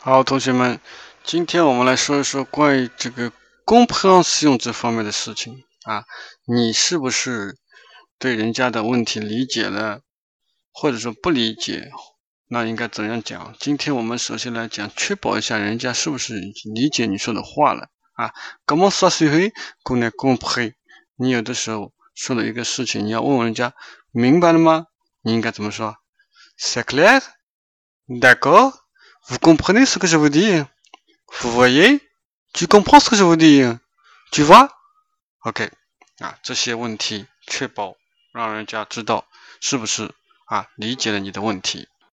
好，同学们，今天我们来说一说关于这个公判使用这方面的事情啊。你是不是对人家的问题理解了，或者说不理解？那应该怎样讲？今天我们首先来讲，确保一下人家是不是理解你说的话了啊。Comment ça se fait qu'on a compris？你有的时候说了一个事情，你要问问人家明白了吗？你应该怎么说？C'est Vous comprenez ce que je vous dis Vous voyez Tu comprends ce que je vous dis Tu vois OK 啊，这些问题确保让人家知道是不是啊理解了你的问题。